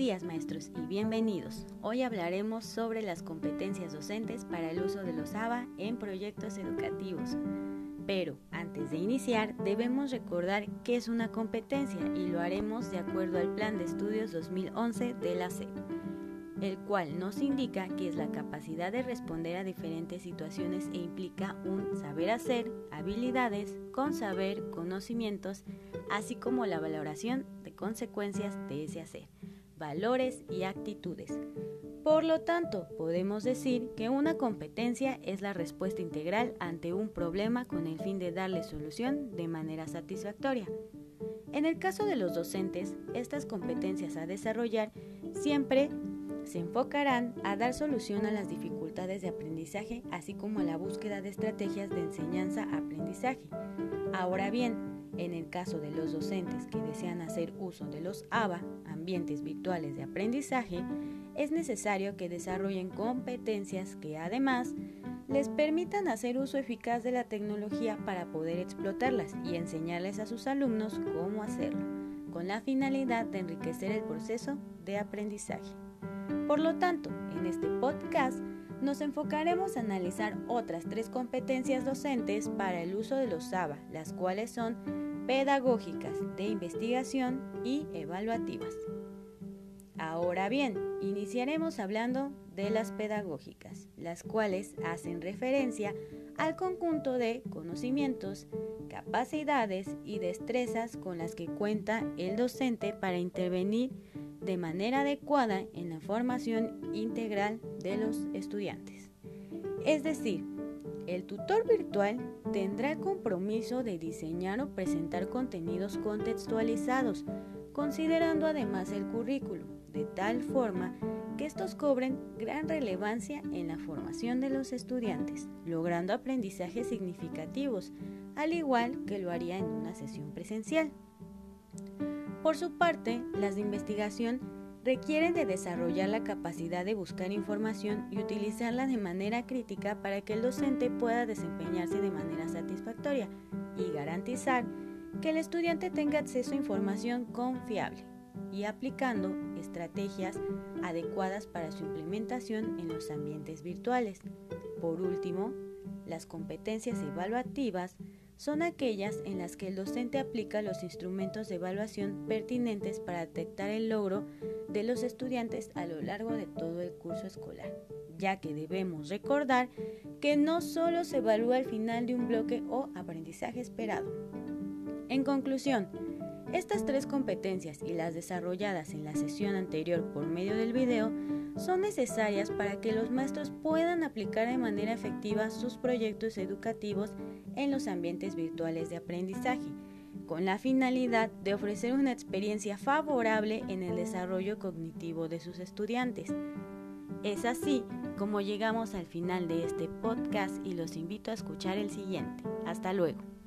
días maestros y bienvenidos. Hoy hablaremos sobre las competencias docentes para el uso de los ABA en proyectos educativos. Pero antes de iniciar debemos recordar qué es una competencia y lo haremos de acuerdo al Plan de Estudios 2011 de la SEP, el cual nos indica que es la capacidad de responder a diferentes situaciones e implica un saber hacer, habilidades, con saber, conocimientos, así como la valoración de consecuencias de ese hacer valores y actitudes. Por lo tanto, podemos decir que una competencia es la respuesta integral ante un problema con el fin de darle solución de manera satisfactoria. En el caso de los docentes, estas competencias a desarrollar siempre se enfocarán a dar solución a las dificultades de aprendizaje, así como a la búsqueda de estrategias de enseñanza-aprendizaje. Ahora bien, en el caso de los docentes que desean hacer uso de los ABA, ambientes virtuales de aprendizaje, es necesario que desarrollen competencias que además les permitan hacer uso eficaz de la tecnología para poder explotarlas y enseñarles a sus alumnos cómo hacerlo, con la finalidad de enriquecer el proceso de aprendizaje. Por lo tanto, en este podcast nos enfocaremos a analizar otras tres competencias docentes para el uso de los ABA, las cuales son pedagógicas de investigación y evaluativas. Ahora bien, iniciaremos hablando de las pedagógicas, las cuales hacen referencia al conjunto de conocimientos, capacidades y destrezas con las que cuenta el docente para intervenir de manera adecuada en la formación integral de los estudiantes. Es decir, el tutor virtual tendrá el compromiso de diseñar o presentar contenidos contextualizados, considerando además el currículo, de tal forma que estos cobren gran relevancia en la formación de los estudiantes, logrando aprendizajes significativos, al igual que lo haría en una sesión presencial. Por su parte, las de investigación requieren de desarrollar la capacidad de buscar información y utilizarla de manera crítica para que el docente pueda desempeñarse de manera satisfactoria y garantizar que el estudiante tenga acceso a información confiable y aplicando estrategias adecuadas para su implementación en los ambientes virtuales. Por último, las competencias evaluativas son aquellas en las que el docente aplica los instrumentos de evaluación pertinentes para detectar el logro de los estudiantes a lo largo de todo el curso escolar, ya que debemos recordar que no solo se evalúa el final de un bloque o aprendizaje esperado. En conclusión, estas tres competencias y las desarrolladas en la sesión anterior por medio del video son necesarias para que los maestros puedan aplicar de manera efectiva sus proyectos educativos en los ambientes virtuales de aprendizaje, con la finalidad de ofrecer una experiencia favorable en el desarrollo cognitivo de sus estudiantes. Es así como llegamos al final de este podcast y los invito a escuchar el siguiente. Hasta luego.